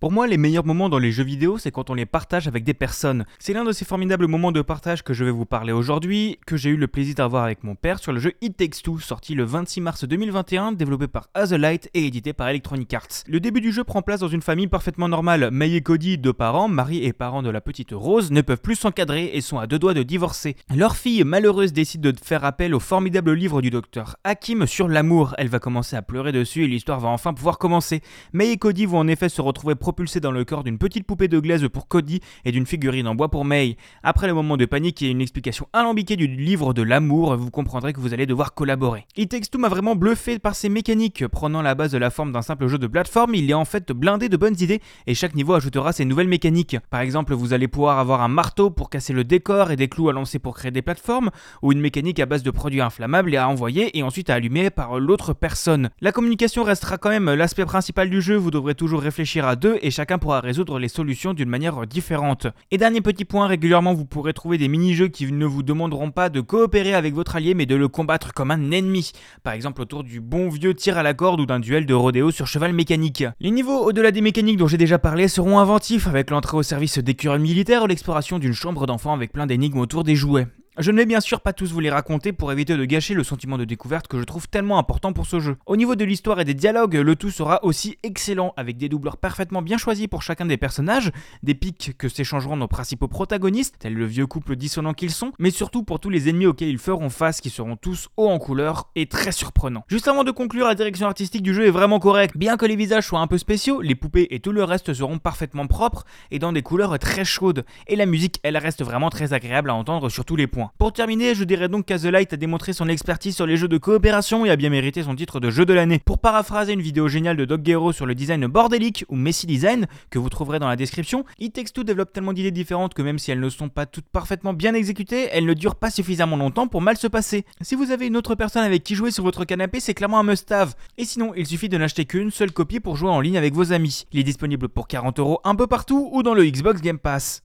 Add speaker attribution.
Speaker 1: Pour moi, les meilleurs moments dans les jeux vidéo, c'est quand on les partage avec des personnes. C'est l'un de ces formidables moments de partage que je vais vous parler aujourd'hui, que j'ai eu le plaisir d'avoir avec mon père sur le jeu It Takes Two, sorti le 26 mars 2021, développé par Light et édité par Electronic Arts. Le début du jeu prend place dans une famille parfaitement normale. May et Cody, deux parents, mari et parents de la petite Rose, ne peuvent plus s'encadrer et sont à deux doigts de divorcer. Leur fille, malheureuse, décide de faire appel au formidable livre du docteur Hakim sur l'amour. Elle va commencer à pleurer dessus et l'histoire va enfin pouvoir commencer. May et Cody vont en effet se retrouver propulsé dans le corps d'une petite poupée de glaise pour Cody et d'une figurine en bois pour May. Après le moment de panique et une explication alambiquée du livre de l'amour, vous comprendrez que vous allez devoir collaborer. It Takes m'a vraiment bluffé par ses mécaniques. Prenant la base de la forme d'un simple jeu de plateforme, il est en fait blindé de bonnes idées et chaque niveau ajoutera ses nouvelles mécaniques. Par exemple, vous allez pouvoir avoir un marteau pour casser le décor et des clous à lancer pour créer des plateformes, ou une mécanique à base de produits inflammables et à envoyer et ensuite à allumer par l'autre personne. La communication restera quand même l'aspect principal du jeu, vous devrez toujours réfléchir à deux et chacun pourra résoudre les solutions d'une manière différente. Et dernier petit point, régulièrement vous pourrez trouver des mini-jeux qui ne vous demanderont pas de coopérer avec votre allié mais de le combattre comme un ennemi. Par exemple autour du bon vieux tir à la corde ou d'un duel de rodéo sur cheval mécanique. Les niveaux au-delà des mécaniques dont j'ai déjà parlé seront inventifs avec l'entrée au service d'écureuils militaires ou l'exploration d'une chambre d'enfant avec plein d'énigmes autour des jouets. Je ne vais bien sûr pas tous vous les raconter pour éviter de gâcher le sentiment de découverte que je trouve tellement important pour ce jeu. Au niveau de l'histoire et des dialogues, le tout sera aussi excellent avec des doubleurs parfaitement bien choisis pour chacun des personnages, des pics que s'échangeront nos principaux protagonistes, tels le vieux couple dissonant qu'ils sont, mais surtout pour tous les ennemis auxquels ils feront face qui seront tous hauts en couleur et très surprenants. Juste avant de conclure, la direction artistique du jeu est vraiment correcte. Bien que les visages soient un peu spéciaux, les poupées et tout le reste seront parfaitement propres et dans des couleurs très chaudes. Et la musique, elle reste vraiment très agréable à entendre sur tous les points. Pour terminer, je dirais donc qu'Azelight a démontré son expertise sur les jeux de coopération et a bien mérité son titre de jeu de l'année. Pour paraphraser une vidéo géniale de Doc Gero sur le design bordélique ou Messi Design, que vous trouverez dans la description, It Takes Two développe tellement d'idées différentes que même si elles ne sont pas toutes parfaitement bien exécutées, elles ne durent pas suffisamment longtemps pour mal se passer. Si vous avez une autre personne avec qui jouer sur votre canapé, c'est clairement un must-have. Et sinon, il suffit de n'acheter qu'une seule copie pour jouer en ligne avec vos amis. Il est disponible pour 40 euros un peu partout ou dans le Xbox Game Pass.